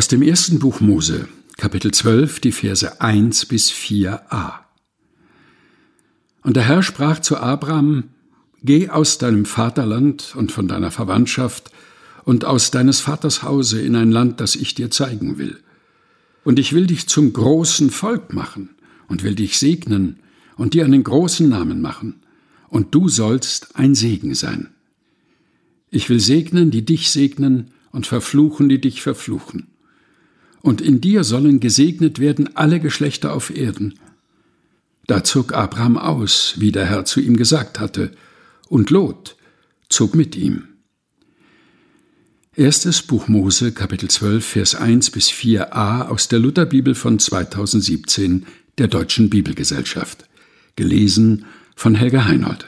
Aus dem ersten Buch Mose, Kapitel 12, die Verse 1 bis 4a. Und der Herr sprach zu Abraham, Geh aus deinem Vaterland und von deiner Verwandtschaft und aus deines Vaters Hause in ein Land, das ich dir zeigen will. Und ich will dich zum großen Volk machen und will dich segnen und dir einen großen Namen machen, und du sollst ein Segen sein. Ich will segnen, die dich segnen, und verfluchen, die dich verfluchen. Und in dir sollen gesegnet werden alle Geschlechter auf Erden. Da zog Abraham aus, wie der Herr zu ihm gesagt hatte, und Lot zog mit ihm. Erstes Buch Mose, Kapitel 12, Vers 1 bis 4a aus der Lutherbibel von 2017 der Deutschen Bibelgesellschaft. Gelesen von Helga Heinold.